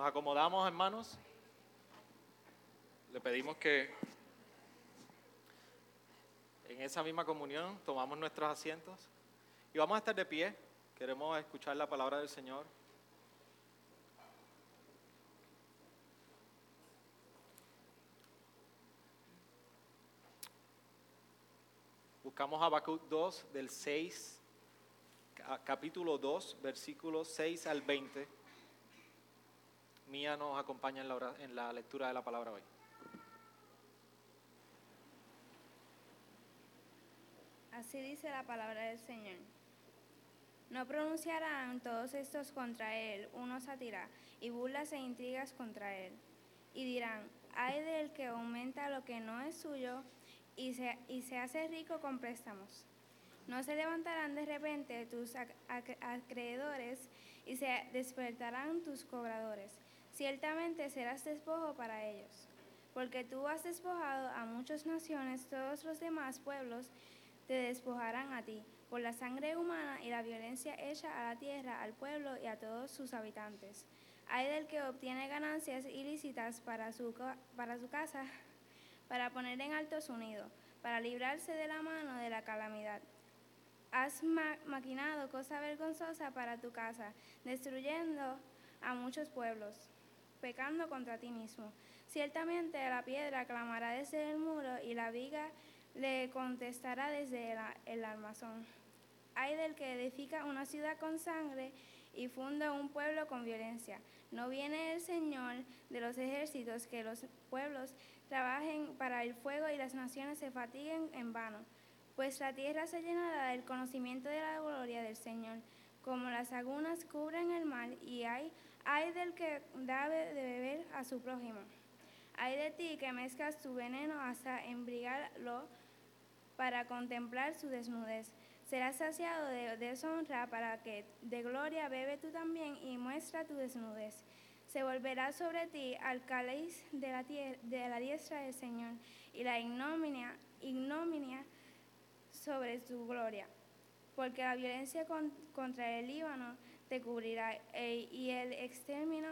Nos acomodamos, hermanos. Le pedimos que en esa misma comunión tomamos nuestros asientos y vamos a estar de pie. Queremos escuchar la palabra del Señor. Buscamos Habacuc 2 del 6, capítulo 2, versículos 6 al 20. Mía nos acompaña en la, en la lectura de la palabra hoy. Así dice la palabra del Señor. No pronunciarán todos estos contra él unos satirá y burlas e intrigas contra él. Y dirán, hay del que aumenta lo que no es suyo y se, y se hace rico con préstamos. No se levantarán de repente tus acreedores y se despertarán tus cobradores. Ciertamente serás despojo para ellos. Porque tú has despojado a muchas naciones, todos los demás pueblos te despojarán a ti, por la sangre humana y la violencia hecha a la tierra, al pueblo y a todos sus habitantes. Hay del que obtiene ganancias ilícitas para su, para su casa para poner en alto su nido, para librarse de la mano de la calamidad. Has maquinado cosa vergonzosa para tu casa, destruyendo a muchos pueblos, pecando contra ti mismo. Ciertamente la piedra clamará desde el muro y la viga le contestará desde el, armazón. Hay del que edifica una ciudad con sangre y funda un pueblo con violencia. No viene el Señor de los ejércitos que los pueblos trabajen para el fuego y las naciones se fatiguen en vano, pues la tierra se llenará del conocimiento de la gloria del Señor, como las lagunas cubren el mar, y hay, hay del que da de beber a su prójimo. Hay de ti que mezclas tu veneno hasta embriagarlo para contemplar su desnudez. Serás saciado de deshonra para que de gloria bebe tú también y muestra tu desnudez se volverá sobre ti al cáliz de la, de diestra del Señor y la ignominia sobre su gloria. Porque la violencia contra el Líbano te cubrirá y el exterminio,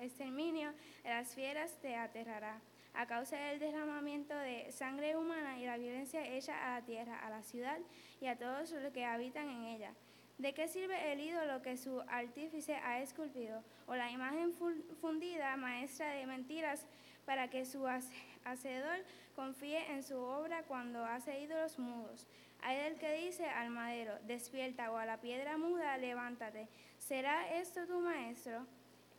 exterminio de las fieras te aterrará a causa del derramamiento de sangre humana y la violencia hecha a la tierra, a la ciudad y a todos los que habitan en ella ¿De qué sirve el ídolo que su artífice ha esculpido? ¿O la imagen fundida, maestra de mentiras, para que su hacedor confíe en su obra cuando hace ídolos mudos? Hay del que dice al madero, despierta, o a la piedra muda, levántate. ¿Será esto tu maestro?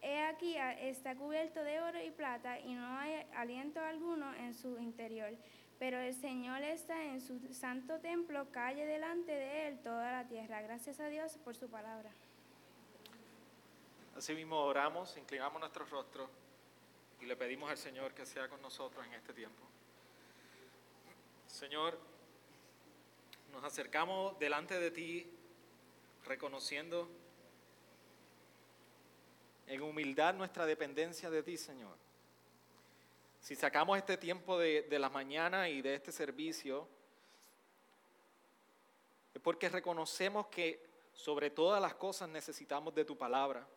He aquí está cubierto de oro y plata y no hay aliento alguno en su interior. Pero el Señor está en su santo templo, calle delante de él toda la tierra. Gracias a Dios por su palabra. Así mismo oramos, inclinamos nuestro rostro y le pedimos al Señor que sea con nosotros en este tiempo. Señor, nos acercamos delante de ti reconociendo en humildad nuestra dependencia de ti, Señor. Si sacamos este tiempo de, la mañana y de este servicio, es porque reconocemos que sobre todas las cosas necesitamos de tu palabra.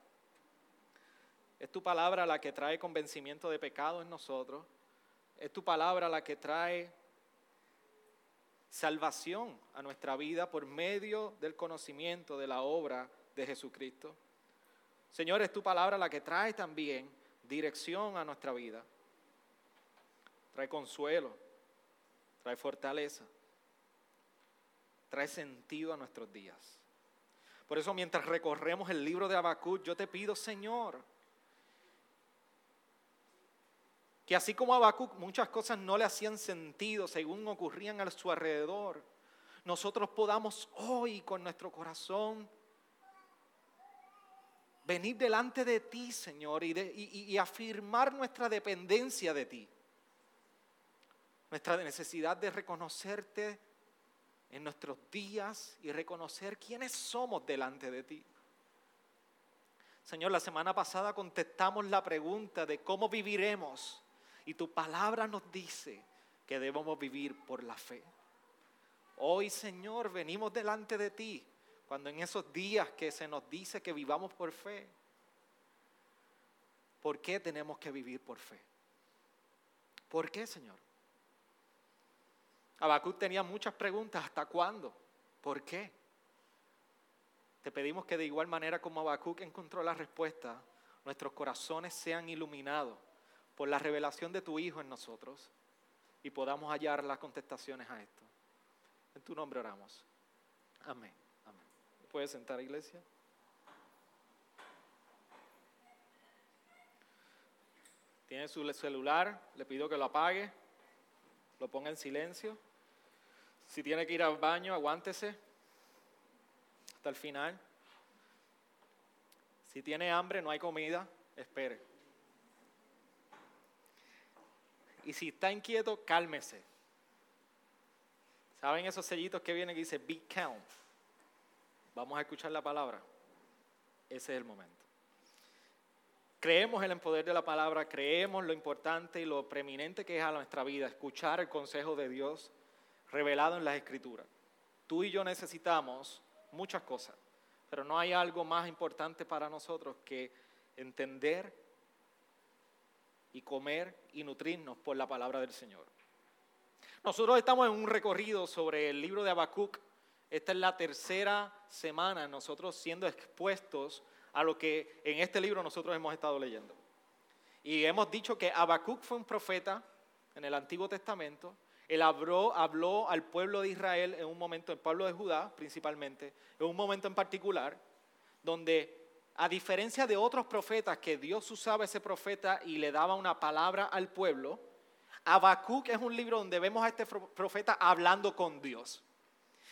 Es tu palabra la que trae convencimiento de pecado en nosotros. Es tu palabra la que trae salvación a nuestra vida por medio del conocimiento de la obra de Jesucristo. Señor, es tu palabra la que trae también dirección a nuestra vida trae consuelo, trae fortaleza, trae sentido a nuestros días. Por eso mientras recorremos el libro de Habacuc, yo te pido, Señor, que así como a Habacuc muchas cosas no le hacían sentido según ocurrían a su alrededor, nosotros podamos hoy con nuestro corazón venir delante de ti, Señor, y, y afirmar nuestra dependencia de ti nuestra necesidad de reconocerte en nuestros días y reconocer quiénes somos delante de ti. Señor, la semana pasada contestamos la pregunta de cómo viviremos y tu palabra nos dice que debemos vivir por la fe. Hoy, Señor, venimos delante de ti cuando en esos días que se nos dice que vivamos por fe, ¿Por qué tenemos que vivir por fe? ¿Por qué, Señor? Habacuc tenía muchas preguntas. ¿Hasta cuándo? ¿Por qué? Te pedimos que de igual manera como Habacuc encontró la respuesta, nuestros corazones sean iluminados por la revelación de tu Hijo en nosotros y podamos hallar las contestaciones a esto. En tu nombre oramos. Amén. Amén. ¿Puedes sentar, iglesia? Tiene su celular, le pido que lo apague, lo ponga en silencio. Si tiene que ir al baño, aguántese hasta el final. Si tiene hambre, no hay comida, espere. Y si está inquieto, cálmese. ¿Saben esos sellitos que vienen que dice Be Count? Vamos a escuchar la palabra. Ese es el momento. Creemos en el poder de la palabra, creemos lo importante y lo preeminente que es a nuestra vida, escuchar el consejo de Dios revelado en las Escrituras. Tú y yo necesitamos muchas cosas, pero no hay algo más importante para nosotros que entender y comer y nutrirnos por la palabra del Señor. Nosotros estamos en un recorrido sobre el libro de Habacuc. Esta es la tercera semana nosotros siendo expuestos a lo que en este libro nosotros hemos estado leyendo. Y hemos dicho que Habacuc fue un profeta en el Antiguo Testamento. Él habló, habló al pueblo de Israel en un momento, el pueblo de Judá principalmente, en un momento en particular, donde a diferencia de otros profetas que Dios usaba ese profeta y le daba una palabra al pueblo, Habacuc es un libro donde vemos a este profeta hablando con Dios.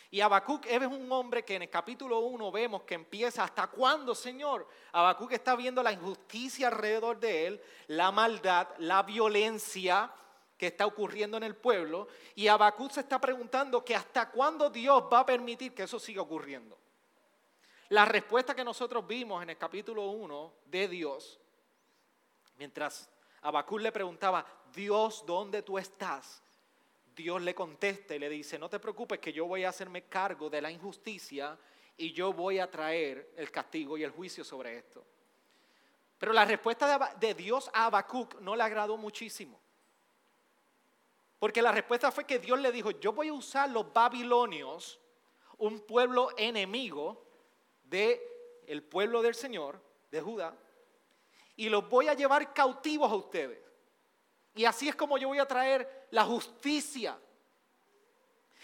Y Habacuc es un hombre que en el capítulo 1 vemos que empieza, ¿hasta cuándo, Señor? Habacuc está viendo la injusticia alrededor de él, la maldad, la violencia que está ocurriendo en el pueblo. Y Habacuc se está preguntando que hasta cuándo Dios va a permitir que eso siga ocurriendo. La respuesta que nosotros vimos en el capítulo 1 de Dios, mientras Habacuc le preguntaba, Dios, ¿dónde tú estás? Dios le contesta y le dice, no te preocupes que yo voy a hacerme cargo de la injusticia y yo voy a traer el castigo y el juicio sobre esto. Pero la respuesta de Dios a Habacuc no le agradó muchísimo. Porque la respuesta fue que Dios le dijo, yo voy a usar los babilonios, un pueblo enemigo del el pueblo del Señor, de Judá, y los voy a llevar cautivos a ustedes. Y así es como yo voy a traer la justicia.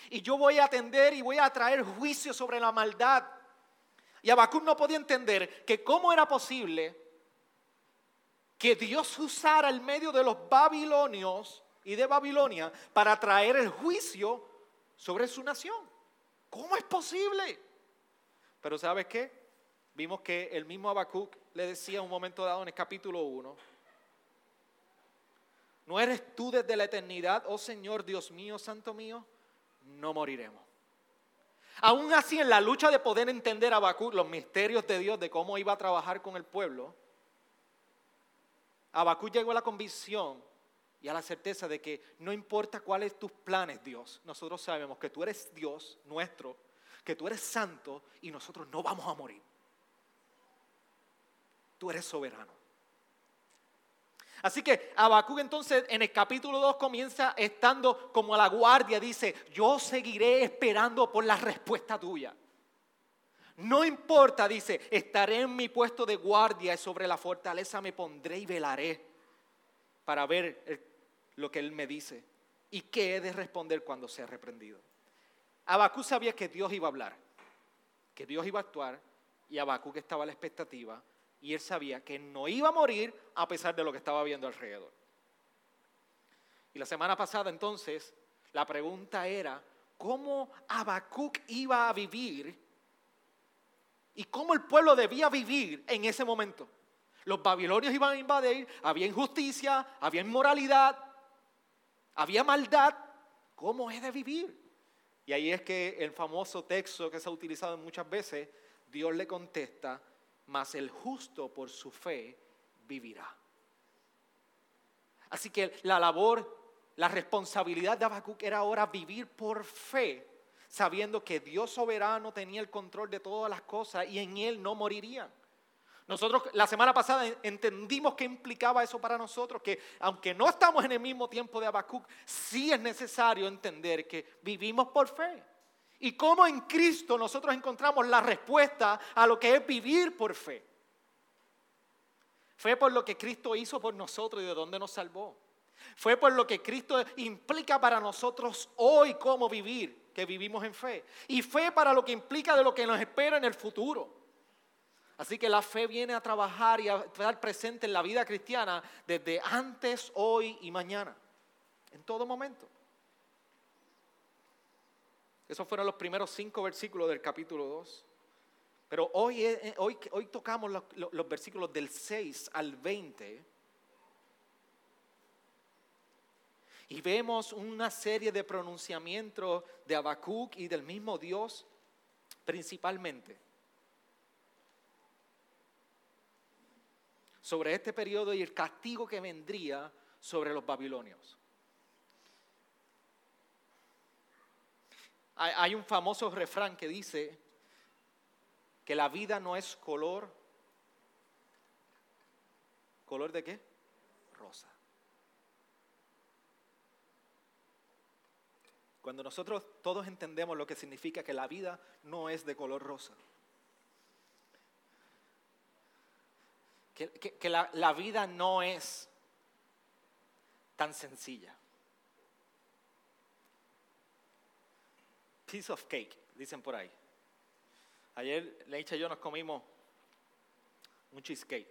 Y yo voy a atender y voy a traer juicio sobre la maldad. Y Habacuc no podía entender que cómo era posible que Dios usara el medio de los babilonios y de Babilonia para traer el juicio sobre su nación. ¿Cómo es posible? Pero ¿sabes qué? Vimos que el mismo Habacuc le decía en un momento dado en el capítulo 1, ¿No eres tú desde la eternidad, oh Señor Dios mío, Santo mío? No moriremos. Aún así, en la lucha de poder entender a los misterios de Dios, de cómo iba a trabajar con el pueblo, Habacuc llegó a la convicción y a la certeza de que no importa cuáles tus planes, Dios, nosotros sabemos que tú eres Dios nuestro, que tú eres santo y nosotros no vamos a morir. Tú eres soberano. Así que Habacuc entonces en el capítulo 2 comienza estando como a la guardia, dice, yo seguiré esperando por la respuesta tuya. No importa, dice, estaré en mi puesto de guardia y sobre la fortaleza me pondré y velaré para ver lo que él me dice y qué he de responder cuando sea reprendido. Habacuc sabía que Dios iba a hablar, que Dios iba a actuar y Habacuc estaba a la expectativa y él sabía que no iba a morir a pesar de lo que estaba viendo alrededor. Y la semana pasada entonces la pregunta era, ¿cómo Habacuc iba a vivir y cómo el pueblo debía vivir en ese momento? Los babilonios iban a invadir, había injusticia, había inmoralidad, había maldad. ¿Cómo he de vivir? Y ahí es que el famoso texto que se ha utilizado muchas veces, Dios le contesta, mas el justo por su fe vivirá. Así que la labor, la responsabilidad de Habacuc era ahora vivir por fe, sabiendo que Dios soberano tenía el control de todas las cosas y en él no morirían. Nosotros la semana pasada entendimos qué implicaba eso para nosotros, que aunque no estamos en el mismo tiempo de Habacuc, sí es necesario entender que vivimos por fe. Y cómo en Cristo nosotros encontramos la respuesta a lo que es vivir por fe. Fue por lo que Cristo hizo por nosotros y de dónde nos salvó. Fue por lo que Cristo implica para nosotros hoy cómo vivir, que vivimos en fe. Y fue para lo que implica de lo que nos espera en el futuro. Así que la fe viene a trabajar y a estar presente en la vida cristiana desde antes, hoy y mañana, en todo momento. Esos fueron los primeros cinco versículos del capítulo 2. Pero hoy, hoy, hoy tocamos los, los versículos del 6 al 20. Y vemos una serie de pronunciamientos de Habacuc y del mismo Dios principalmente. Sobre este periodo y el castigo que vendría sobre los babilonios. Hay un famoso refrán que dice que la vida no es color. ¿Color de qué? Rosa. Cuando nosotros todos entendemos lo que significa que la vida no es de color rosa. Que, la, vida no es tan sencilla. Piece of cake, dicen por ahí. Ayer Leicha y yo nos comimos un cheesecake.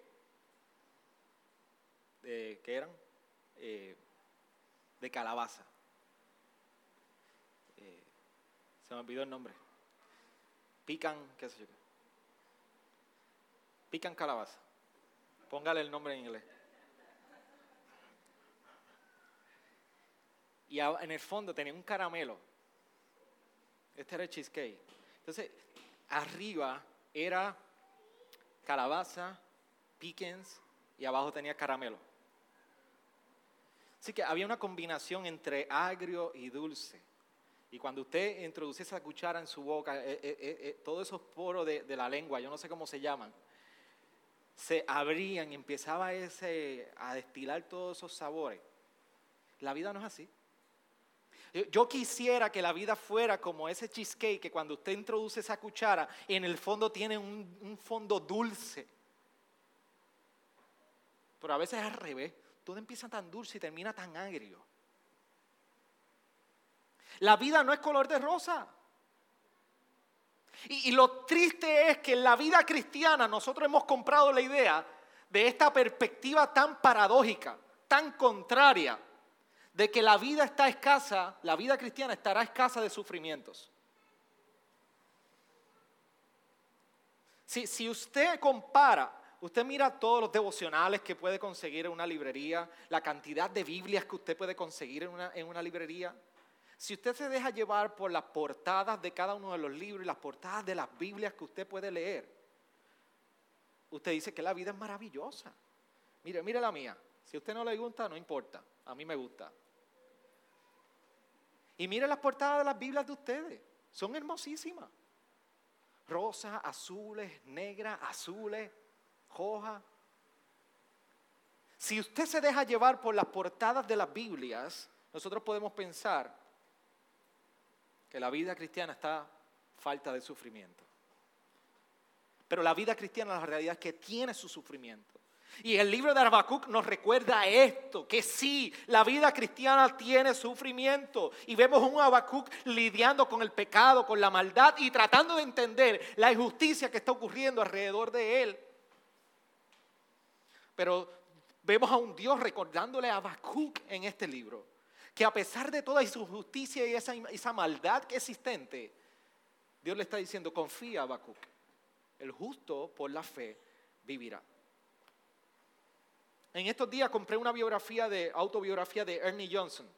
¿Qué eran? Eh, de calabaza. Eh, se me olvidó el nombre. Pican, qué sé yo. Pican calabaza. Póngale el nombre en inglés. Y en el fondo tenía un caramelo. Este era el cheesecake. Entonces, arriba era calabaza, pickens y abajo tenía caramelo. Así que había una combinación entre agrio y dulce. Y cuando usted introduce esa cuchara en su boca, eh, eh, eh, todos esos poros de la lengua, yo no sé cómo se llaman, se abrían y empezaba ese, a destilar todos esos sabores. La vida no es así. Yo quisiera que la vida fuera como ese cheesecake que cuando usted introduce esa cuchara, en el fondo tiene un, fondo dulce. Pero a veces es al revés. Todo empieza tan dulce y termina tan agrio. La vida no es color de rosa. Y, lo triste es que en la vida cristiana nosotros hemos comprado la idea de esta perspectiva tan paradójica, tan contraria, de que la vida está escasa, la vida cristiana estará escasa de sufrimientos. Si, si, usted compara, usted mira todos los devocionales que puede conseguir en una librería, la cantidad de Biblias que usted puede conseguir en una, en una librería, si usted se deja llevar por las portadas de cada uno de los libros y las portadas de las Biblias que usted puede leer, usted dice que la vida es maravillosa. Mire, mire la mía. Si a usted no le gusta, no importa. A mí me gusta. Y mire las portadas de las Biblias de ustedes. Son hermosísimas. Rosas, azules, negras, azules, rojas. Si usted se deja llevar por las portadas de las Biblias, nosotros podemos pensar que la vida cristiana está falta de sufrimiento. Pero la vida cristiana, la realidad es que tiene su sufrimiento. Y el libro de Habacuc nos recuerda esto, que sí, la vida cristiana tiene sufrimiento. Y vemos un Habacuc lidiando con el pecado, con la maldad y tratando de entender la injusticia que está ocurriendo alrededor de él. Pero vemos a un Dios recordándole a Habacuc en este libro que a pesar de toda su justicia y esa, maldad que existente, Dios le está diciendo, confía, Habacuc, el justo por la fe vivirá. En estos días compré una biografía de, autobiografía de Ernie Johnson.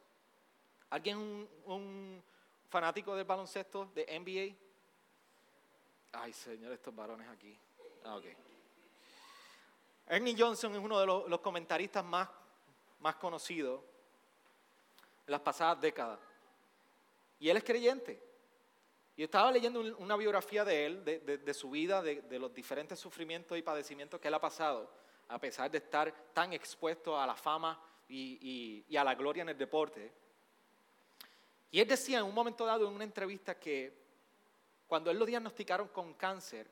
¿Alguien un, un fanático del baloncesto, de NBA? Ay, señor, estos varones aquí. Ah, Ernie Johnson es uno de los, comentaristas más conocidos en las pasadas décadas. Y él es creyente. Y estaba leyendo una biografía de él, de, su vida, de, los diferentes sufrimientos y padecimientos que él ha pasado, a pesar de estar tan expuesto a la fama y, y a la gloria en el deporte. Y él decía en un momento dado en una entrevista que cuando él lo diagnosticaron con cáncer,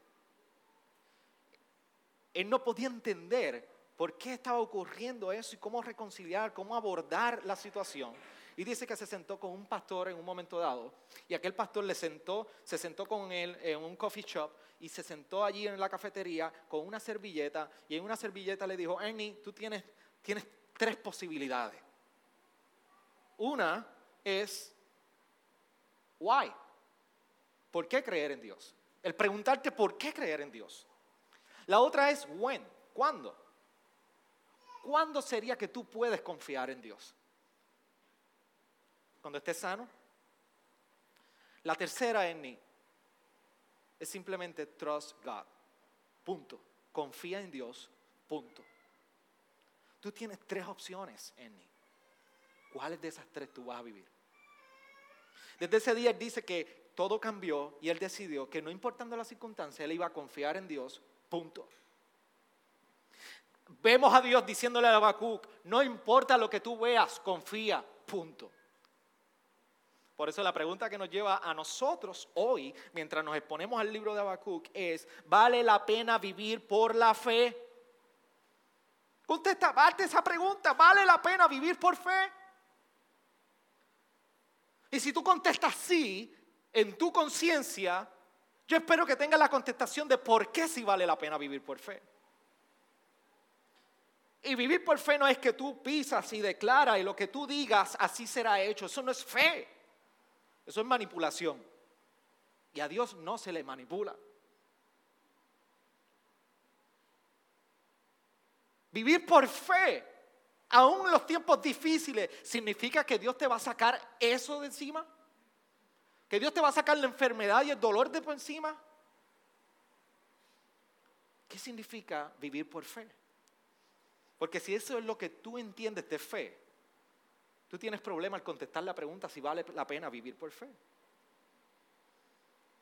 él no podía entender por qué estaba ocurriendo eso y cómo reconciliar, cómo abordar la situación. Y dice que se sentó con un pastor en un momento dado y aquel pastor le sentó, se sentó con él en un coffee shop y se sentó allí en la cafetería con una servilleta y en una servilleta le dijo, Ernie, tú tienes, tienes tres posibilidades. Una es, why? ¿Por qué creer en Dios? El preguntarte por qué creer en Dios. La otra es, when, ¿cuándo? ¿Cuándo sería que tú puedes confiar en Dios? Cuando estés sano. La tercera en mí es simplemente trust God. Punto. Confía en Dios. Punto. Tú tienes tres opciones en mí. ¿Cuáles de esas tres tú vas a vivir? Desde ese día él dice que todo cambió y él decidió que no importando las circunstancias, él iba a confiar en Dios. Punto. Vemos a Dios diciéndole a Habacuc, no importa lo que tú veas, confía. Punto. Por eso la pregunta que nos lleva a nosotros hoy, mientras nos exponemos al libro de Habacuc, es, ¿vale la pena vivir por la fe? Contesta, hazte esa pregunta, ¿vale la pena vivir por fe? Y si tú contestas sí, en tu conciencia, yo espero que tengas la contestación de por qué sí vale la pena vivir por fe. Y vivir por fe no es que tú pisas y declaras y lo que tú digas así será hecho. Eso no es fe. Eso es manipulación. Y a Dios no se le manipula. Vivir por fe, aún en los tiempos difíciles, significa que Dios te va a sacar eso de encima. Que Dios te va a sacar la enfermedad y el dolor de por encima. ¿Qué significa vivir por fe? Porque si eso es lo que tú entiendes de fe, Tú tienes problema al contestar la pregunta si vale la pena vivir por fe.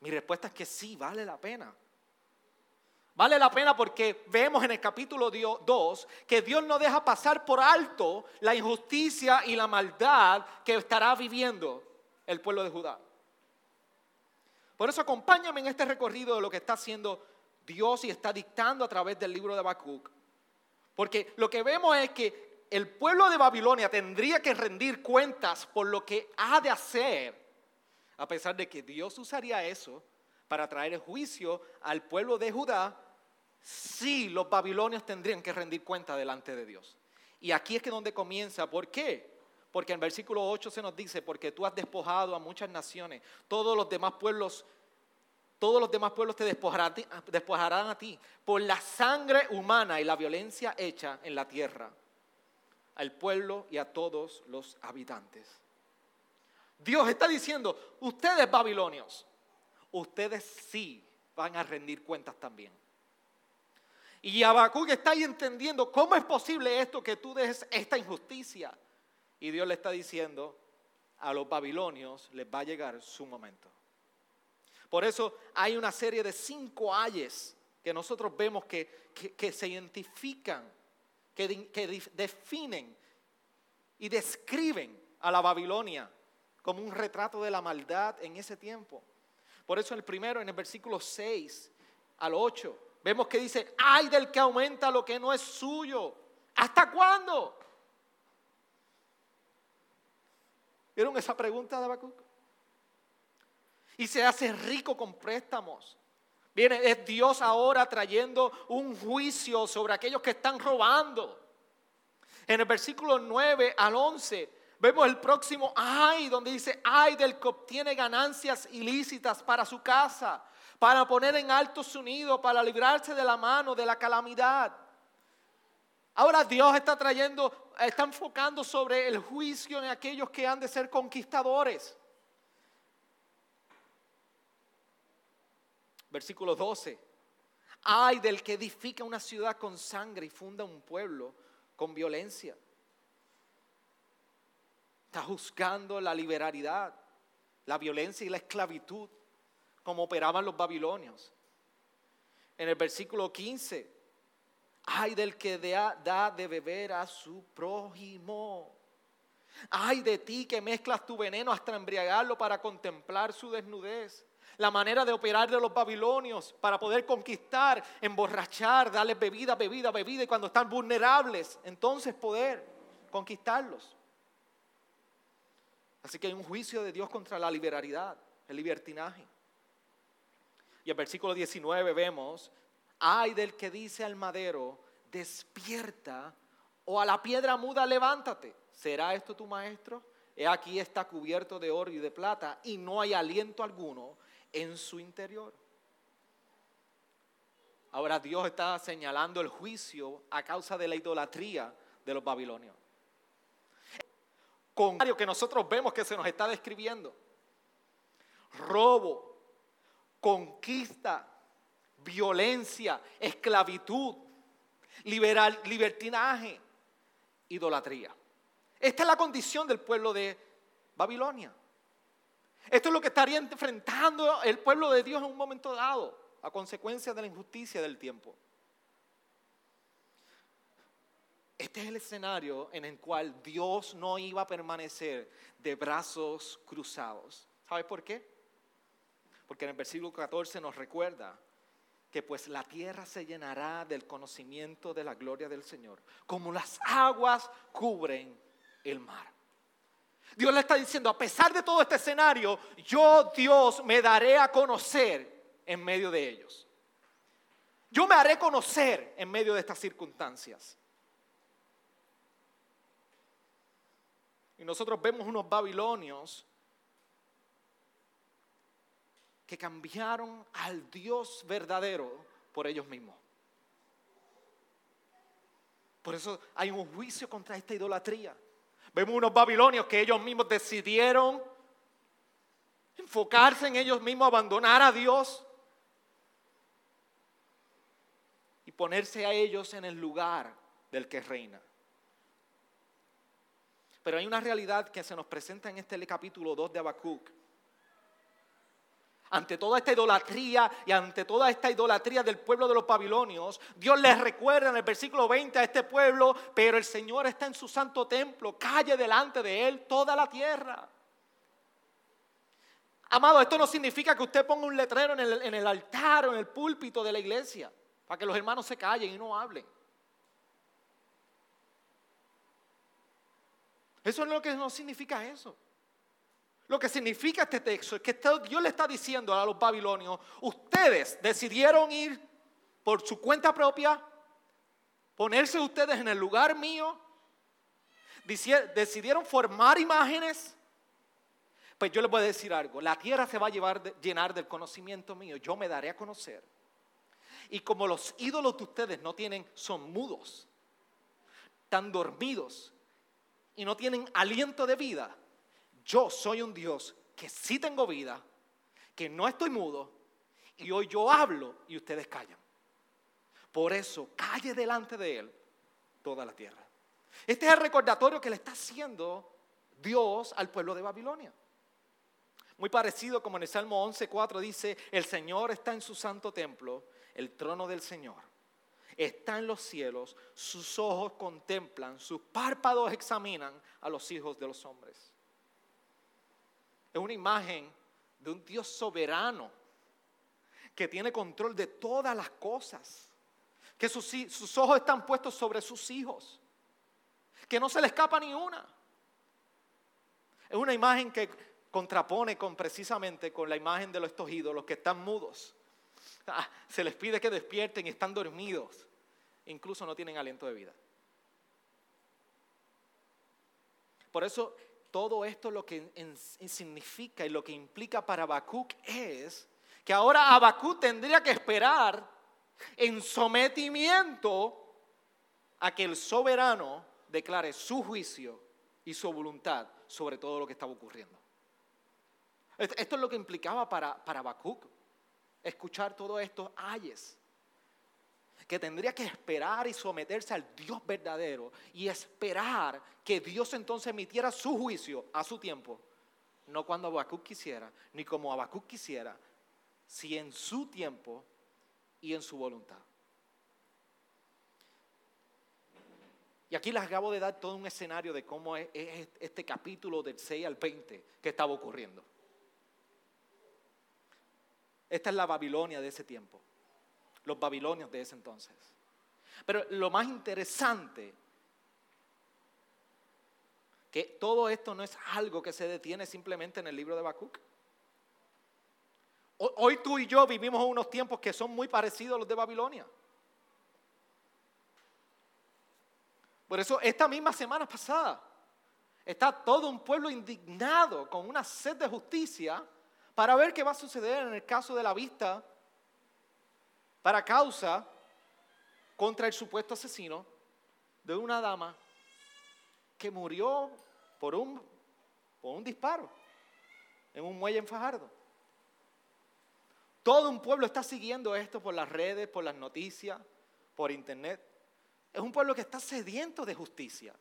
Mi respuesta es que sí, vale la pena. Vale la pena porque vemos en el capítulo 2 que Dios no deja pasar por alto la injusticia y la maldad que estará viviendo el pueblo de Judá. Por eso acompáñame en este recorrido de lo que está haciendo Dios y está dictando a través del libro de Habacuc. Porque lo que vemos es que el pueblo de Babilonia tendría que rendir cuentas por lo que ha de hacer, a pesar de que Dios usaría eso para traer el juicio al pueblo de Judá, sí los babilonios tendrían que rendir cuenta delante de Dios. Y aquí es que donde comienza, ¿por qué? Porque en versículo 8 se nos dice, porque tú has despojado a muchas naciones, todos los demás pueblos todos los demás pueblos te despojarán, despojarán, a ti por la sangre humana y la violencia hecha en la tierra al pueblo y a todos los habitantes. Dios está diciendo, ustedes babilonios, ustedes sí van a rendir cuentas también. Y Habacuc está ahí entendiendo cómo es posible esto que tú dejes esta injusticia. Y Dios le está diciendo, a los babilonios les va a llegar su momento. Por eso hay una serie de cinco ayes que nosotros vemos que, que se identifican que, definen y describen a la Babilonia como un retrato de la maldad en ese tiempo. Por eso el primero, en el versículo 6 al 8, vemos que dice, ay del que aumenta lo que no es suyo. ¿Hasta cuándo? ¿Vieron esa pregunta de Habacuc? Y se hace rico con préstamos. Viene, es Dios ahora trayendo un juicio sobre aquellos que están robando. En el versículo 9 al 11 vemos el próximo ay, donde dice, ay del que obtiene ganancias ilícitas para su casa, para poner en alto su nido, para librarse de la mano, de la calamidad. Ahora Dios está trayendo, está enfocando sobre el juicio en aquellos que han de ser conquistadores. Versículo 12. Ay del que edifica una ciudad con sangre y funda un pueblo con violencia. Está juzgando la liberalidad, la violencia y la esclavitud como operaban los babilonios. En el versículo 15, ay del que da de beber a su prójimo. Ay de ti que mezclas tu veneno hasta embriagarlo para contemplar su desnudez. La manera de operar de los babilonios para poder conquistar, emborrachar, darles bebida, bebida, bebida y cuando están vulnerables, entonces poder conquistarlos. Así que hay un juicio de Dios contra la liberalidad, el libertinaje. Y en versículo 19 vemos, ay del que dice al madero, despierta, o a la piedra muda, levántate. ¿Será esto tu maestro? He aquí está cubierto de oro y de plata y no hay aliento alguno en su interior. Ahora Dios está señalando el juicio a causa de la idolatría de los babilonios. Con que nosotros vemos que se nos está describiendo. Robo, conquista, violencia, esclavitud, libertinaje, idolatría. Esta es la condición del pueblo de Babilonia. Esto es lo que estaría enfrentando el pueblo de Dios en un momento dado, a consecuencia de la injusticia del tiempo. Este es el escenario en el cual Dios no iba a permanecer de brazos cruzados. ¿Sabes por qué? Porque en el versículo 14 nos recuerda que pues la tierra se llenará del conocimiento de la gloria del Señor, como las aguas cubren el mar. Dios le está diciendo, a pesar de todo este escenario, yo Dios me daré a conocer en medio de ellos. Yo me haré conocer en medio de estas circunstancias. Y nosotros vemos unos babilonios que cambiaron al Dios verdadero por ellos mismos. Por eso hay un juicio contra esta idolatría. Vemos unos babilonios que ellos mismos decidieron enfocarse en ellos mismos, abandonar a Dios y ponerse a ellos en el lugar del que reina. Pero hay una realidad que se nos presenta en este capítulo 2 de Habacuc. Ante toda esta idolatría y ante toda esta idolatría del pueblo de los babilonios, Dios les recuerda en el versículo 20 a este pueblo, pero el Señor está en su santo templo, calle delante de él toda la tierra. Amado, esto no significa que usted ponga un letrero en el, en el altar o en el púlpito de la iglesia para que los hermanos se callen y no hablen. Eso es lo que no significa eso. Lo que significa este texto es que Dios le está diciendo a los babilonios, ustedes decidieron ir por su cuenta propia, ponerse ustedes en el lugar mío, decidieron formar imágenes. Pues yo les voy a decir algo, la tierra se va a llevar, llenar del conocimiento mío, yo me daré a conocer. Y como los ídolos de ustedes no tienen, son mudos, están dormidos y no tienen aliento de vida, yo soy un Dios que sí tengo vida, que no estoy mudo, y hoy yo hablo y ustedes callan. Por eso, calle delante de Él toda la tierra. Este es el recordatorio que le está haciendo Dios al pueblo de Babilonia. Muy parecido como en el Salmo 11.4 dice, el Señor está en su santo templo, el trono del Señor. Está en los cielos, sus ojos contemplan, sus párpados examinan a los hijos de los hombres. Es una imagen de un Dios soberano que tiene control de todas las cosas, que sus, ojos están puestos sobre sus hijos, que no se le escapa ni una. Es una imagen que contrapone con precisamente con la imagen de los estos ídolos que están mudos. Ah, se les pide que despierten y están dormidos. Incluso no tienen aliento de vida. Por eso todo esto lo que significa y lo que implica para Habacuc es que ahora Habacuc tendría que esperar en sometimiento a que el soberano declare su juicio y su voluntad sobre todo lo que estaba ocurriendo. Esto es lo que implicaba para, para escuchar todos estos ayes que tendría que esperar y someterse al Dios verdadero y esperar que Dios entonces emitiera su juicio a su tiempo, no cuando Habacuc quisiera, ni como Habacuc quisiera, si en su tiempo y en su voluntad. Y aquí les acabo de dar todo un escenario de cómo es, este capítulo del 6 al 20 que estaba ocurriendo. Esta es la Babilonia de ese tiempo, los babilonios de ese entonces. Pero lo más interesante, que todo esto no es algo que se detiene simplemente en el libro de Habacuc. Hoy tú y yo vivimos unos tiempos que son muy parecidos a los de Babilonia. Por eso esta misma semana pasada está todo un pueblo indignado con una sed de justicia para ver qué va a suceder en el caso de la vista para causa contra el supuesto asesino de una dama que murió por un, disparo en un muelle en Fajardo. Todo un pueblo está siguiendo esto por las redes, por las noticias, por internet. Es un pueblo que está sediento de justicia.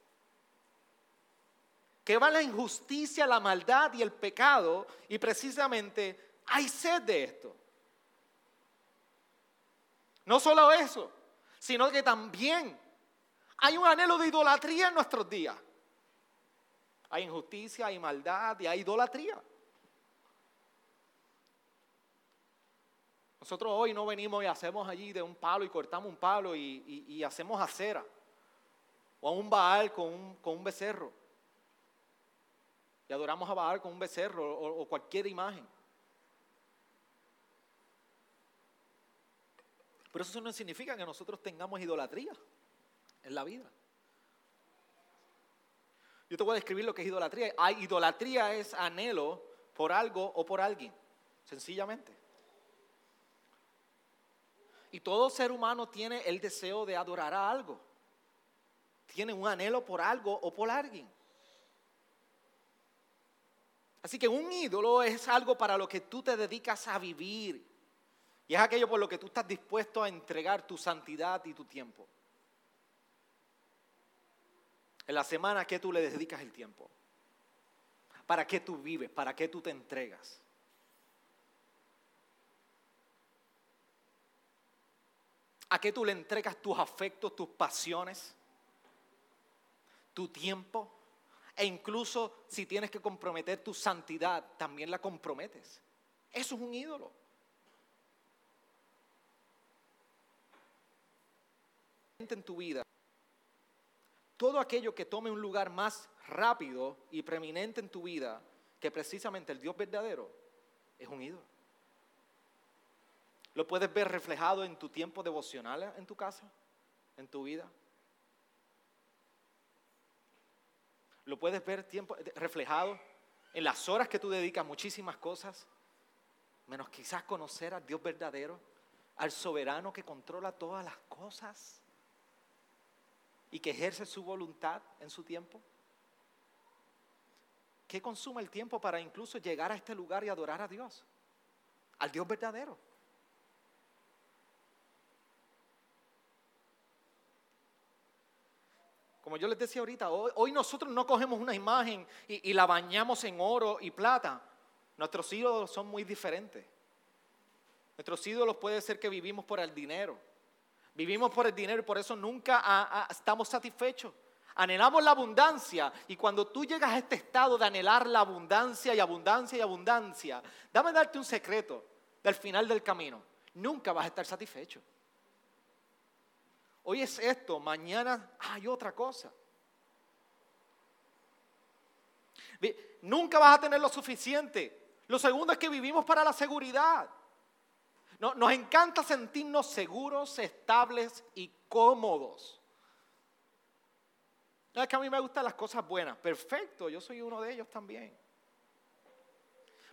Que va la injusticia, la maldad y el pecado y precisamente hay sed de esto. No solo eso, sino que también hay un anhelo de idolatría en nuestros días. Hay injusticia, hay maldad y hay idolatría. Nosotros hoy no venimos y hacemos allí de un palo y cortamos un palo y, hacemos acera. O a un Baal con un, becerro. Y adoramos a Baal con un becerro o cualquier imagen. Pero eso no significa que nosotros tengamos idolatría en la vida. Yo te voy a describir lo que es idolatría. Idolatría es anhelo por algo o por alguien, sencillamente. Y todo ser humano tiene el deseo de adorar a algo. Tiene un anhelo por algo o por alguien. Así que un ídolo es algo para lo que tú te dedicas a vivir. Y es aquello por lo que tú estás dispuesto a entregar tu santidad y tu tiempo. En la semana, ¿a qué tú le dedicas el tiempo? ¿Para qué tú vives? ¿Para qué tú te entregas? ¿A qué tú le entregas tus afectos, tus pasiones, tu tiempo? E incluso si tienes que comprometer tu santidad, también la comprometes. Eso es un ídolo. En tu vida, todo aquello que tome un lugar más rápido y preeminente en tu vida que precisamente el Dios verdadero es un ídolo. Lo puedes ver reflejado en tu tiempo devocional en tu casa, en tu vida. Lo puedes ver tiempo reflejado en las horas que tú dedicas muchísimas cosas, menos quizás conocer al Dios verdadero, al soberano que controla todas las cosas y que ejerce su voluntad en su tiempo. ¿Qué consume el tiempo para incluso llegar a este lugar y adorar a Dios? Al Dios verdadero. Como yo les decía ahorita, hoy, nosotros no cogemos una imagen y, la bañamos en oro y plata. Nuestros ídolos son muy diferentes. Nuestros ídolos puede ser que vivimos por el dinero. Vivimos por el dinero y por eso nunca estamos satisfechos. Anhelamos la abundancia y cuando tú llegas a este estado de anhelar la abundancia y abundancia y abundancia, dame darte un secreto del final del camino. Nunca vas a estar satisfecho. Hoy es esto, mañana hay otra cosa. Nunca vas a tener lo suficiente. Lo segundo es que vivimos para la seguridad. Nos encanta sentirnos seguros, estables y cómodos. es que a mí me gustan las cosas buenas. Perfecto, yo soy uno de ellos también.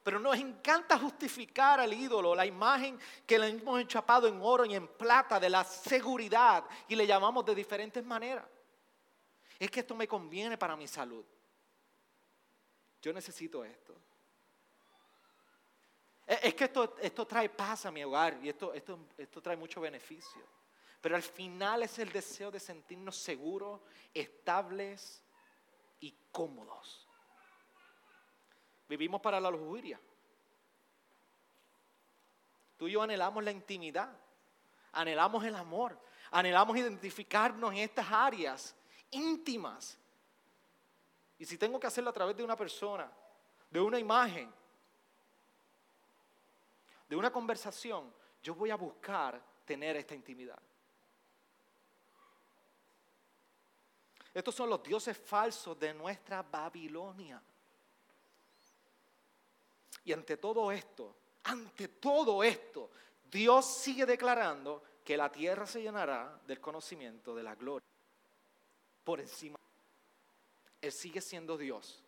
Pero nos encanta justificar al ídolo, la imagen que le hemos enchapado en oro y en plata de la seguridad y le llamamos de diferentes maneras. Es que esto me conviene para mi salud. Yo necesito esto. Es que esto, esto trae paz a mi hogar y esto, esto, esto trae mucho beneficio. Pero al final es el deseo de sentirnos seguros, estables y cómodos. Vivimos para la lujuria. Tú y yo anhelamos la intimidad, anhelamos el amor, anhelamos identificarnos en estas áreas íntimas. Y si tengo que hacerlo a través de una persona, de una imagen, de una conversación, yo voy a buscar tener esta intimidad. Estos son los dioses falsos de nuestra Babilonia. Y ante todo esto, ante todo esto, Dios sigue declarando que la tierra se llenará del conocimiento de la gloria. Por encima. Él sigue siendo Dios.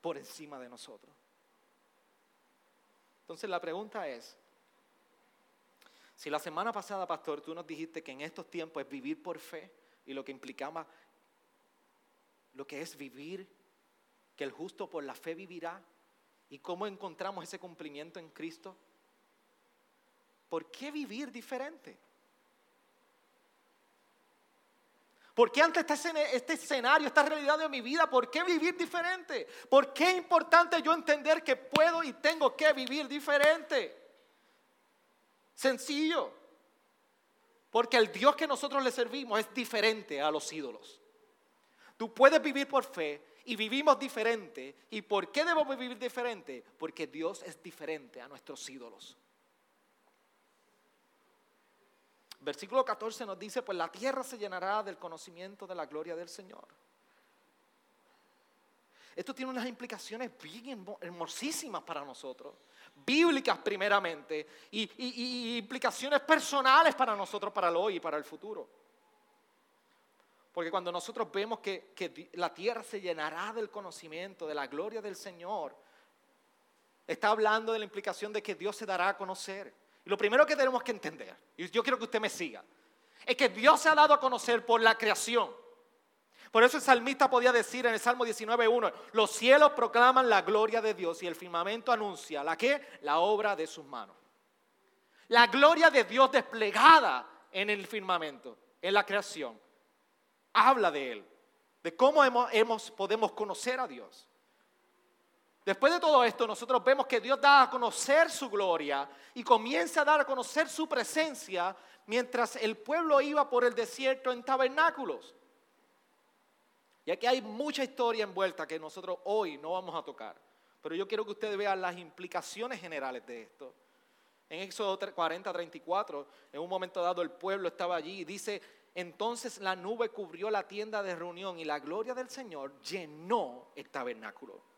Por encima de nosotros. Entonces la pregunta es, si la semana pasada, pastor, tú nos dijiste que en estos tiempos es vivir por fe y lo que implicaba lo que es vivir, que el justo por la fe vivirá y cómo encontramos ese cumplimiento en Cristo. ¿Por qué vivir diferente? ¿Por qué ante este, este escenario, esta realidad de mi vida, por qué vivir diferente? ¿Por qué es importante yo entender que puedo y tengo que vivir diferente? Sencillo. Porque el Dios que nosotros le servimos es diferente a los ídolos. Tú puedes vivir por fe y vivimos diferente. ¿Y por qué debemos vivir diferente? Porque Dios es diferente a nuestros ídolos. Versículo 14 nos dice, pues la tierra se llenará del conocimiento de la gloria del Señor. Esto tiene unas implicaciones bien hermosísimas para nosotros bíblicas primeramente y, implicaciones personales para nosotros, para el hoy y para el futuro. Porque cuando nosotros vemos que, que, la tierra se llenará del conocimiento, de la gloria del Señor, está hablando de la implicación de que Dios se dará a conocer. Lo primero que tenemos que entender, y yo quiero que usted me siga, es que Dios se ha dado a conocer por la creación. Por eso el salmista podía decir en el Salmo 19.1, los cielos proclaman la gloria de Dios y el firmamento anuncia la que, la obra de sus manos. La gloria de Dios desplegada en el firmamento, en la creación, habla de Él, de cómo hemos, podemos conocer a Dios. Después de todo esto, nosotros vemos que Dios da a conocer su gloria y comienza a dar a conocer su presencia mientras el pueblo iba por el desierto en tabernáculos. Y aquí hay mucha historia envuelta que nosotros hoy no vamos a tocar. Pero yo quiero que ustedes vean las implicaciones generales de esto. En Éxodo 40, 34, en un momento dado el pueblo estaba allí y dice, entonces la nube cubrió la tienda de reunión y la gloria del Señor llenó el tabernáculo.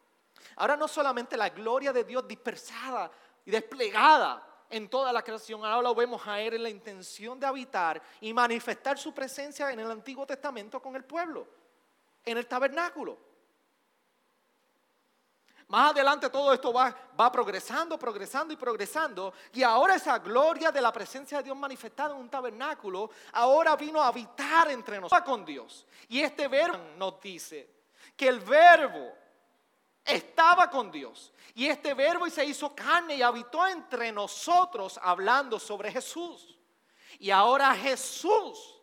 Ahora no solamente la gloria de Dios dispersada y desplegada en toda la creación, ahora lo vemos a Él en la intención de habitar y manifestar su presencia en el Antiguo Testamento con el pueblo en el tabernáculo. Más adelante todo esto va, va, progresando, progresando y progresando. Y ahora esa gloria de la presencia de Dios manifestada en un tabernáculo, ahora vino a habitar entre nosotros con Dios. Y este verbo nos dice que el verbo estaba con Dios. Y este verbo se hizo carne y habitó entre nosotros hablando sobre Jesús. Y ahora Jesús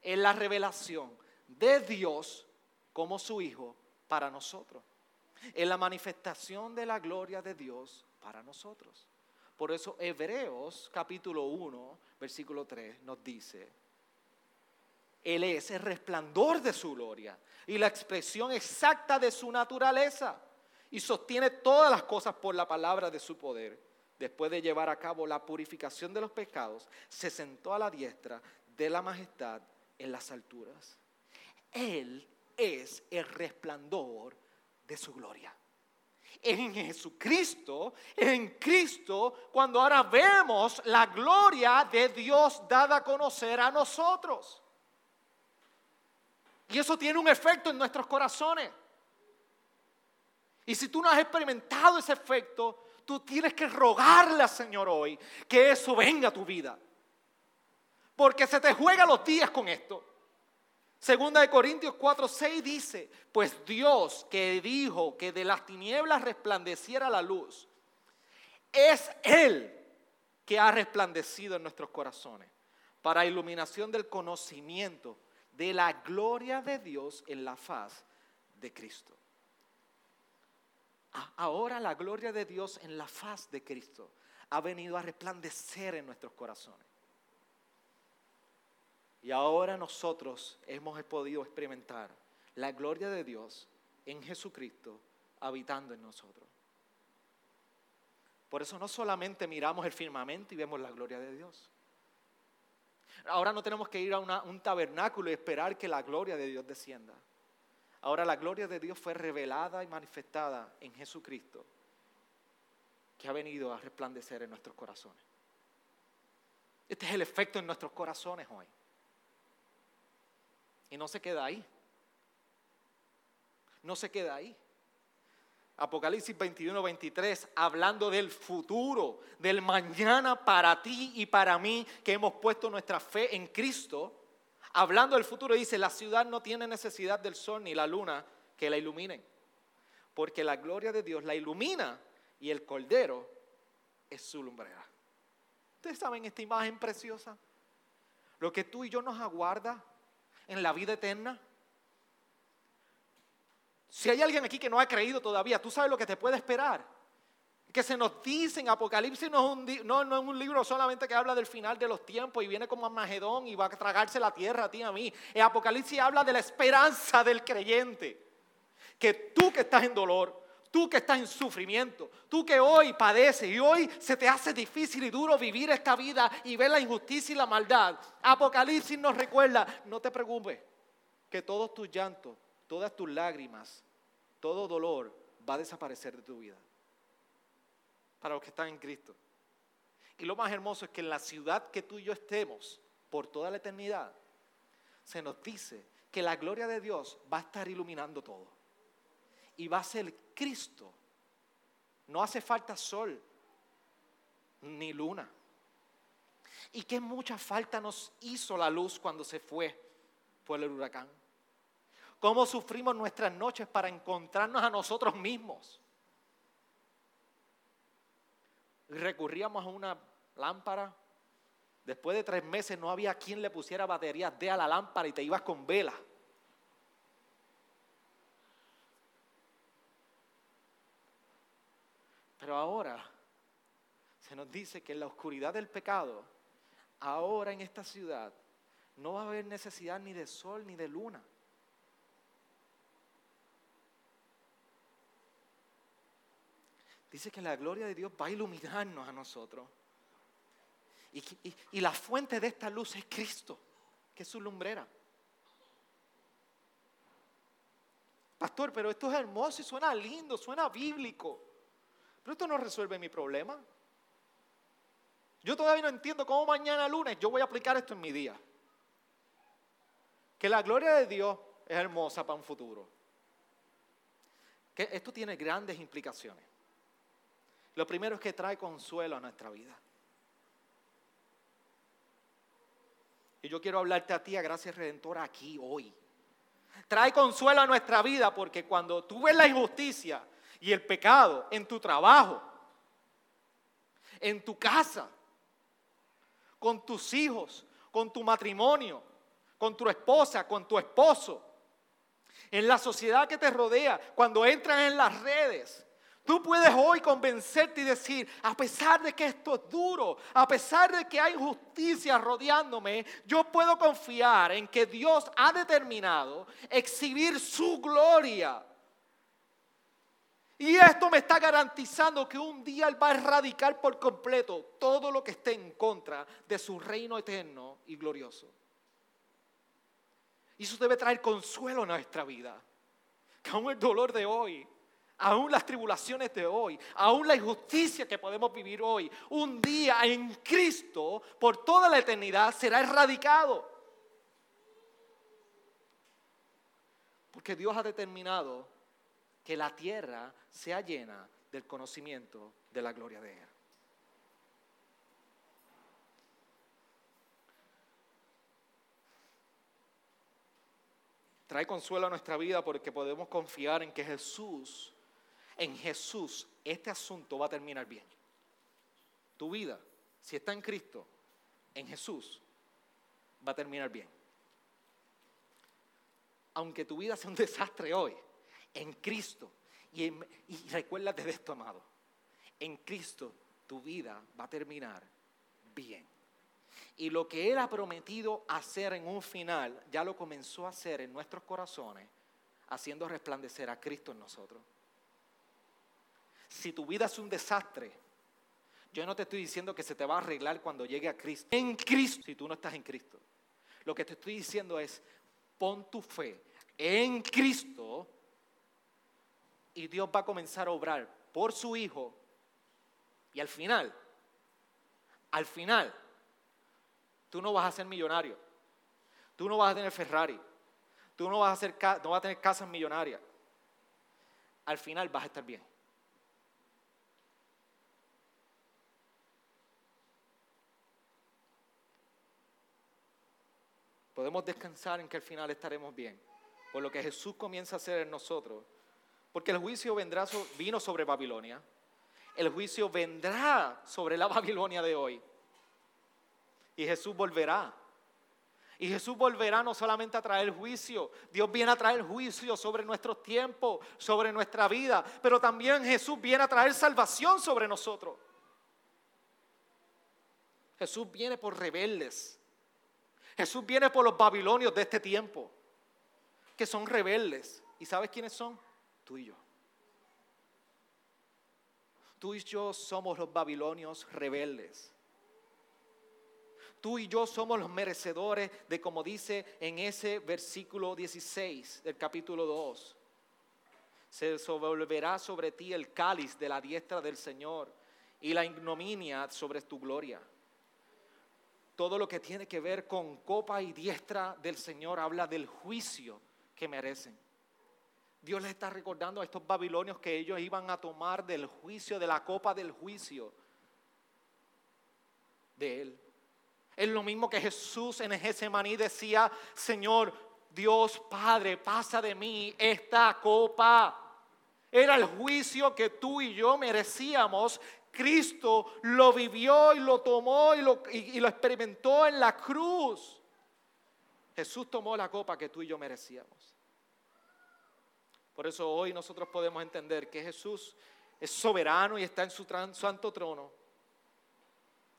es la revelación de Dios como su Hijo para nosotros. Es la manifestación de la gloria de Dios para nosotros. Por eso Hebreos capítulo 1, versículo 3 nos dice, Él es el resplandor de su gloria y la expresión exacta de su naturaleza y sostiene todas las cosas por la palabra de su poder. Después de llevar a cabo la purificación de los pecados, se sentó a la diestra de la majestad en las alturas. Él es el resplandor de su gloria. En Jesucristo, en Cristo, cuando ahora vemos la gloria de Dios dada a conocer a nosotros. Y eso tiene un efecto en nuestros corazones. Y si tú no has experimentado ese efecto, tú tienes que rogarle al Señor hoy que eso venga a tu vida. Porque se te juega los días con esto. Segunda de Corintios 4, 6 dice, pues Dios que dijo que de las tinieblas resplandeciera la luz, es Él que ha resplandecido en nuestros corazones para iluminación del conocimiento de la gloria de Dios en la faz de Cristo. ahora la gloria de Dios en la faz de Cristo ha venido a resplandecer en nuestros corazones. Y ahora nosotros hemos podido experimentar la gloria de Dios en Jesucristo habitando en nosotros. Por eso no solamente miramos el firmamento y vemos la gloria de Dios. Ahora no tenemos que ir a un tabernáculo y esperar que la gloria de Dios descienda. Ahora la gloria de Dios fue revelada y manifestada en Jesucristo, que ha venido a resplandecer en nuestros corazones. Este es el efecto en nuestros corazones hoy. Y no se queda ahí. No se queda ahí. Apocalipsis 21, 23, hablando del futuro, del mañana para ti y para mí, que hemos puesto nuestra fe en Cristo hablando del futuro, dice, la ciudad no tiene necesidad del sol ni la luna que la iluminen, porque la gloria de Dios la ilumina y el cordero es su lumbrera. ¿Ustedes saben esta imagen preciosa? Lo que tú y yo nos aguarda en la vida eterna. Si hay alguien aquí que no ha creído todavía, tú sabes lo que te puede esperar que se nos dice en Apocalipsis no es, un, libro solamente que habla del final de los tiempos y viene como Magedón y va a tragarse la tierra a ti y a mí. En Apocalipsis habla de la esperanza del creyente. Que tú que estás en dolor, tú que estás en sufrimiento, tú que hoy padeces y hoy se te hace difícil y duro vivir esta vida y ver la injusticia y la maldad. Apocalipsis nos recuerda, no te preocupes, que todos tus llantos, todas tus lágrimas, todo dolor va a desaparecer de tu vida para los que están en Cristo. Y lo más hermoso es que en la ciudad que tú y yo estemos por toda la eternidad, se nos dice que la gloria de Dios va a estar iluminando todo. Y va a ser Cristo. No hace falta sol ni luna. Y qué mucha falta nos hizo la luz cuando se fue por el huracán. Cómo sufrimos nuestras noches para encontrarnos a nosotros mismos recurríamos a una lámpara. Después de tres meses no había quien le pusiera baterías de a la lámpara y te ibas con vela. Pero ahora se nos dice que en la oscuridad del pecado, ahora en esta ciudad, no va a haber necesidad ni de sol ni de luna. Dice que la gloria de Dios va a iluminarnos a nosotros. Y, la fuente de esta luz es Cristo, que es su lumbrera. Pastor, pero esto es hermoso y suena lindo, suena bíblico. Pero esto no resuelve mi problema. Yo todavía no entiendo cómo mañana lunes yo voy a aplicar esto en mi día. Que la gloria de Dios es hermosa para un futuro. Que esto tiene grandes implicaciones. Lo primero es que trae consuelo a nuestra vida. Y yo quiero hablarte a ti, a Gracia Redentora, aquí, hoy. Trae consuelo a nuestra vida porque cuando tú ves la injusticia y el pecado en tu trabajo, en tu casa, con tus hijos, con tu matrimonio, con tu esposa, con tu esposo, en la sociedad que te rodea, cuando entras en las redes, Tú puedes hoy convencerte y decir, a pesar de que esto es duro, a pesar de que hay injusticia rodeándome, yo puedo confiar en que Dios ha determinado exhibir su gloria. Y esto me está garantizando que un día Él va a erradicar por completo todo lo que esté en contra de su reino eterno y glorioso. Y eso debe traer consuelo a nuestra vida. Que aún el dolor de hoy aún las tribulaciones de hoy, aún la injusticia que podemos vivir hoy, un día en Cristo, por toda la eternidad, será erradicado. Porque Dios ha determinado que la tierra sea llena del conocimiento de la gloria de Él. Trae consuelo a nuestra vida porque podemos confiar en que Jesús en Jesús, este asunto va a terminar bien. Tu vida, si está en Cristo, en Jesús, va a terminar bien. Aunque tu vida sea un desastre hoy, en Cristo, Y, y recuérdate de esto, amado. En Cristo tu vida va a terminar bien. Y lo que Él ha prometido hacer en un final, ya lo comenzó a hacer en nuestros corazones, haciendo resplandecer a Cristo en nosotros. Si tu vida es un desastre, yo no te estoy diciendo que se te va a arreglar cuando llegue a Cristo. En Cristo, si tú no estás en Cristo. Lo que te estoy diciendo es, pon tu fe en Cristo y Dios va a comenzar a obrar por su Hijo. Y al final, al final, tú no vas a ser millonario. Tú no vas a tener Ferrari. Tú no vas a, hacer, no vas a tener casas millonarias. Al final vas a estar bien. Podemos descansar en que al final estaremos bien. Por lo que Jesús comienza a hacer en nosotros. Porque el juicio vendrá, vino sobre Babilonia. El juicio vendrá sobre la Babilonia de hoy. Y Jesús volverá. Y Jesús volverá no solamente a traer juicio, Dios viene a traer juicio sobre nuestros tiempos, sobre nuestra vida, pero también Jesús viene a traer salvación sobre nosotros. Jesús viene por rebeldes. Jesús viene por los babilonios de este tiempo, que son rebeldes. ¿Y sabes quiénes son? Tú y yo. Tú y yo somos los babilonios rebeldes. Tú y yo somos los merecedores de, como dice en ese versículo 16 del capítulo 2, se volverá sobre ti el cáliz de la diestra del Señor y la ignominia sobre tu gloria todo lo que tiene que ver con copa y diestra del Señor habla del juicio que merecen. Dios les está recordando a estos babilonios que ellos iban a tomar del juicio, de la copa del juicio de Él. Es lo mismo que Jesús en Getsemaní decía, Señor, Dios Padre, pasa de mí esta copa. Era el juicio que tú y yo merecíamos Cristo lo vivió y lo tomó y lo, experimentó en la cruz. Jesús tomó la copa que tú y yo merecíamos. Por eso hoy nosotros podemos entender que Jesús es soberano y está en su santo trono,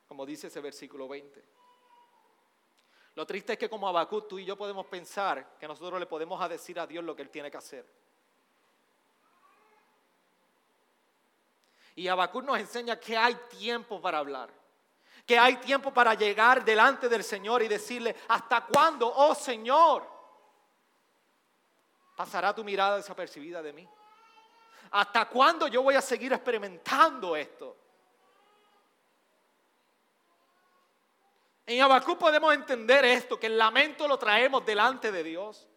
como dice ese versículo 20. Lo triste es que como Habacuc tú y yo podemos pensar que nosotros le podemos decir a Dios lo que Él tiene que hacer. Y Habacuc nos enseña que hay tiempo para hablar, que hay tiempo para llegar delante del Señor y decirle, ¿hasta cuándo, oh Señor, pasará tu mirada desapercibida de mí? ¿Hasta cuándo yo voy a seguir experimentando esto? En Habacuc podemos entender esto, que el lamento lo traemos delante de Dios.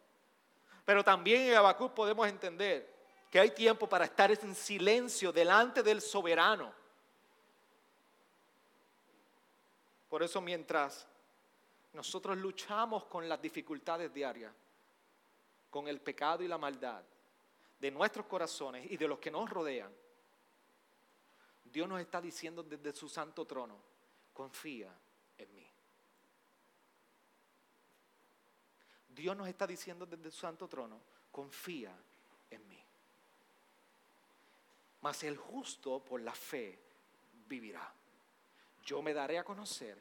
Pero también en Habacuc podemos entender que hay tiempo para estar en silencio delante del soberano. Por eso mientras nosotros luchamos con las dificultades diarias, con el pecado y la maldad de nuestros corazones y de los que nos rodean, Dios nos está diciendo desde su santo trono, confía en mí. Dios nos está diciendo desde su santo trono, confía en mí mas el justo por la fe vivirá. Yo me daré a conocer,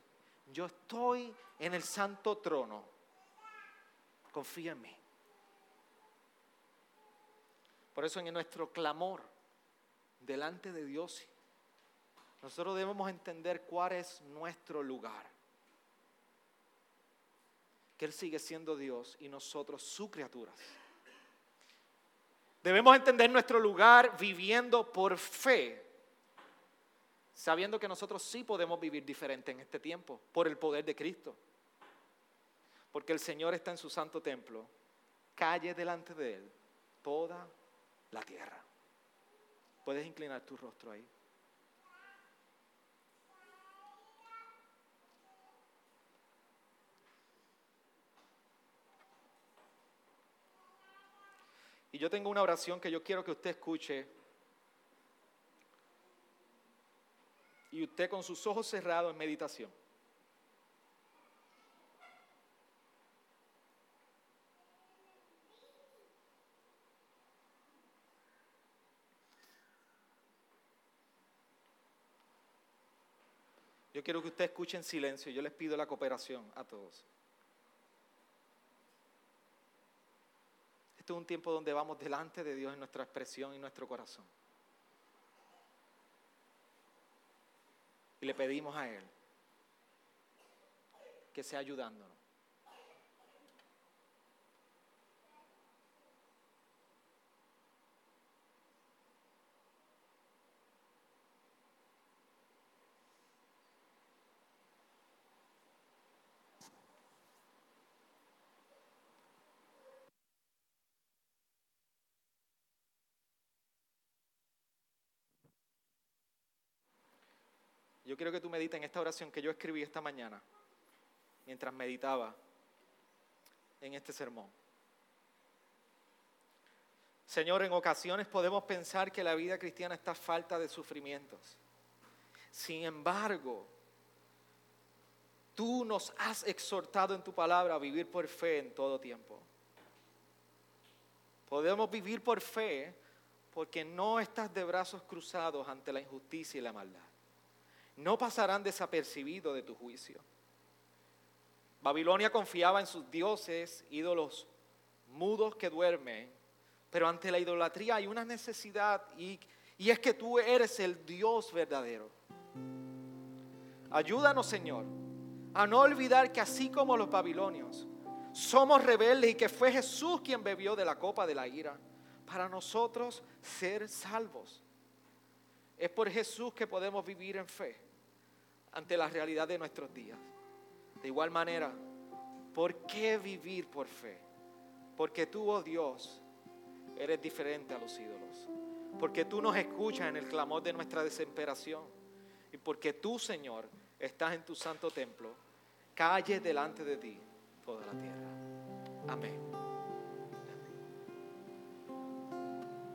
yo estoy en el santo trono, confía en mí. Por eso en nuestro clamor delante de Dios, nosotros debemos entender cuál es nuestro lugar. Que Él sigue siendo Dios y nosotros sus criaturas. Debemos entender nuestro lugar viviendo por fe, sabiendo que nosotros sí podemos vivir diferente en este tiempo por el poder de Cristo. Porque el Señor está en su santo templo, calle delante de Él toda la tierra. Puedes inclinar tu rostro ahí. Y yo tengo una oración que yo quiero que usted escuche. Y usted con sus ojos cerrados en meditación. Yo quiero que usted escuche en silencio. Yo les pido la cooperación a todos. Este es un tiempo donde vamos delante de Dios en nuestra expresión y nuestro corazón. Y le pedimos a Él que sea ayudándonos. Yo quiero que tú medites en esta oración que yo escribí esta mañana, mientras meditaba en este sermón. Señor, en ocasiones podemos pensar que la vida cristiana está falta de sufrimientos. Sin embargo, tú nos has exhortado en tu palabra a vivir por fe en todo tiempo. Podemos vivir por fe porque no estás de brazos cruzados ante la injusticia y la maldad no pasarán desapercibidos de tu juicio. Babilonia confiaba en sus dioses, ídolos mudos que duermen, pero ante la idolatría hay una necesidad y, y es que tú eres el Dios verdadero. Ayúdanos, Señor, a no olvidar que así como los babilonios, somos rebeldes y que fue Jesús quien bebió de la copa de la ira para nosotros ser salvos. Es por Jesús que podemos vivir en fe ante la realidad de nuestros días. De igual manera, ¿por qué vivir por fe? Porque tú, oh Dios, eres diferente a los ídolos. Porque tú nos escuchas en el clamor de nuestra desesperación. Y porque tú, Señor, estás en tu santo templo, calle delante de ti toda la tierra. Amén.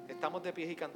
Estamos de pie y cantamos.